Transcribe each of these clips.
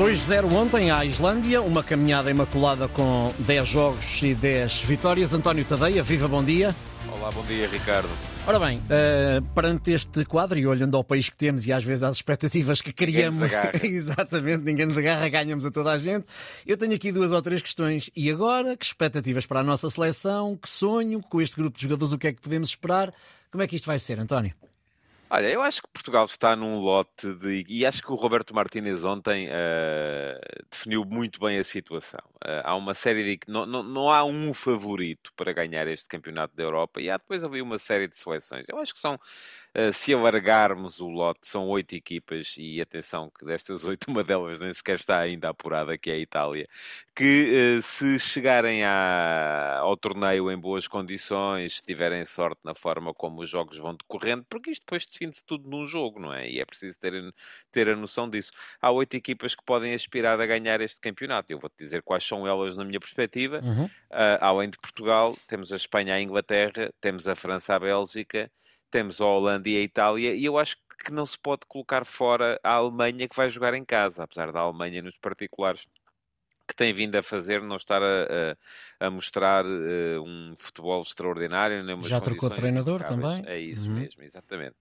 2-0 ontem à Islândia, uma caminhada imaculada com 10 jogos e 10 vitórias. António Tadeia, viva, bom dia. Olá, bom dia, Ricardo. Ora bem, uh, perante este quadro e olhando ao país que temos e às vezes às expectativas que criamos, ninguém exatamente, ninguém nos agarra, ganhamos a toda a gente. Eu tenho aqui duas ou três questões. E agora, que expectativas para a nossa seleção? Que sonho com este grupo de jogadores? O que é que podemos esperar? Como é que isto vai ser, António? Olha, eu acho que Portugal está num lote de. E acho que o Roberto Martínez ontem uh, definiu muito bem a situação. Uh, há uma série de. Não, não, não há um favorito para ganhar este campeonato da Europa e há depois havia uma série de seleções. Eu acho que são Uh, se alargarmos o lote, são oito equipas, e atenção que destas oito, uma delas nem sequer está ainda apurada, que é a Itália, que se chegarem à, ao torneio em boas condições, se tiverem sorte na forma como os jogos vão decorrendo, porque isto depois define-se tudo num jogo, não é? E é preciso ter, ter a noção disso. Há oito equipas que podem aspirar a ganhar este campeonato. Eu vou-te dizer quais são elas na minha perspectiva. Uhum. Uh, além de Portugal, temos a Espanha, a Inglaterra, temos a França, a Bélgica, temos a Holanda e a Itália, e eu acho que não se pode colocar fora a Alemanha que vai jogar em casa, apesar da Alemanha nos particulares que tem vindo a fazer, não estar a, a, a mostrar uh, um futebol extraordinário. Nem Já trocou treinador também? É isso uhum. mesmo, exatamente.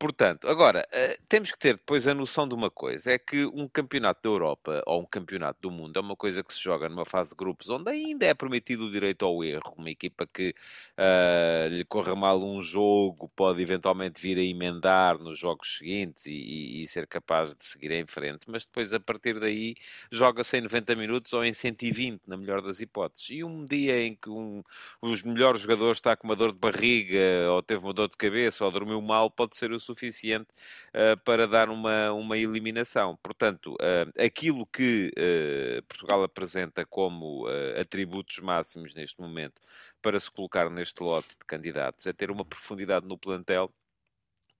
Portanto, agora, uh, temos que ter depois a noção de uma coisa: é que um campeonato da Europa ou um campeonato do mundo é uma coisa que se joga numa fase de grupos onde ainda é permitido o direito ao erro. Uma equipa que uh, lhe corra mal um jogo pode eventualmente vir a emendar nos jogos seguintes e, e, ser capaz de seguir em frente, mas depois a partir daí joga-se em 90 minutos ou em 120, na melhor das hipóteses. E um dia em que um, os melhores jogadores está com uma dor de barriga ou teve uma dor de cabeça ou dormiu mal, pode ser o suficiente uh, para dar uma, uma eliminação. Portanto, uh, aquilo que uh, Portugal apresenta como atributos máximos neste momento para se colocar neste lote de candidatos é ter uma profundidade no plantel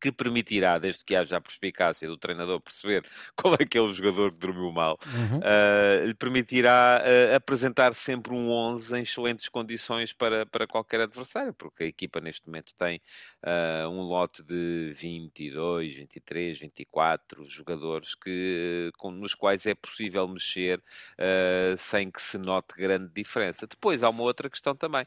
que permitirá, desde que haja a perspicácia do treinador perceber qual é que é o jogador que dormiu mal, uhum. uh, lhe permitirá uh, apresentar sempre um 11 em excelentes condições para, para qualquer adversário, porque a equipa neste momento tem uh, um lote de 22, 23, 24 jogadores que, com, nos quais é possível mexer sem que se note grande diferença. Depois há uma outra questão também,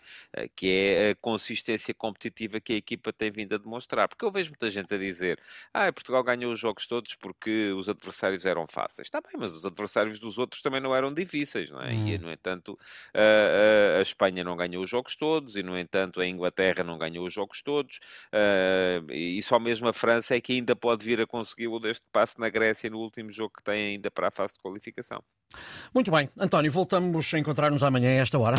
que é a consistência competitiva que a equipa tem vindo a demonstrar, porque eu vejo muita gente gente a dizer ah, Portugal ganhou os jogos todos porque os adversários eram fáceis. Está bem, mas os adversários dos outros também não eram difíceis, não é? Hum. E, no entanto, a, a, Espanha não ganhou os jogos todos e, no entanto, a Inglaterra não ganhou os jogos todos uh, e só mesmo a França é que ainda pode vir a consegui-lo deste passo na Grécia no último jogo que tem ainda para a fase de qualificação. Muito bem. António, voltamos a encontrar-nos amanhã a esta hora.